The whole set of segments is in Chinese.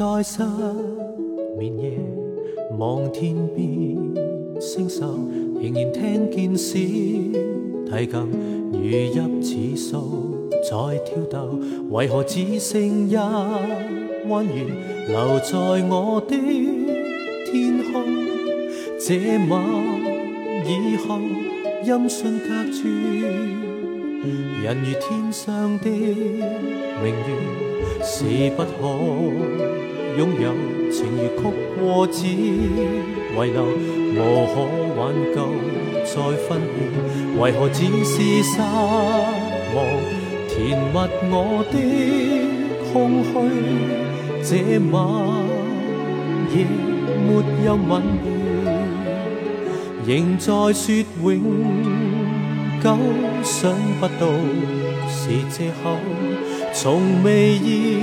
在失眠夜望天边星宿，仍然听见小提琴如泣似诉在挑逗，为何只剩一弯月留在我的天空？这晚以后音讯隔绝，人如天上的明月，是不可拥有。情如曲过只遗留，无可挽救再分别。为何只是失望，填密我的空虚？这晚夜没有吻别，仍在说永久，想不到是借口，从未意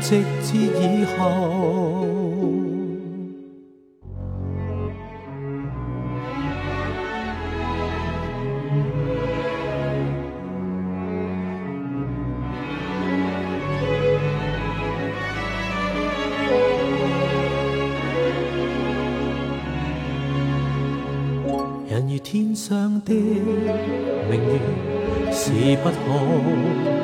直至以后。人如天上的明月，是不可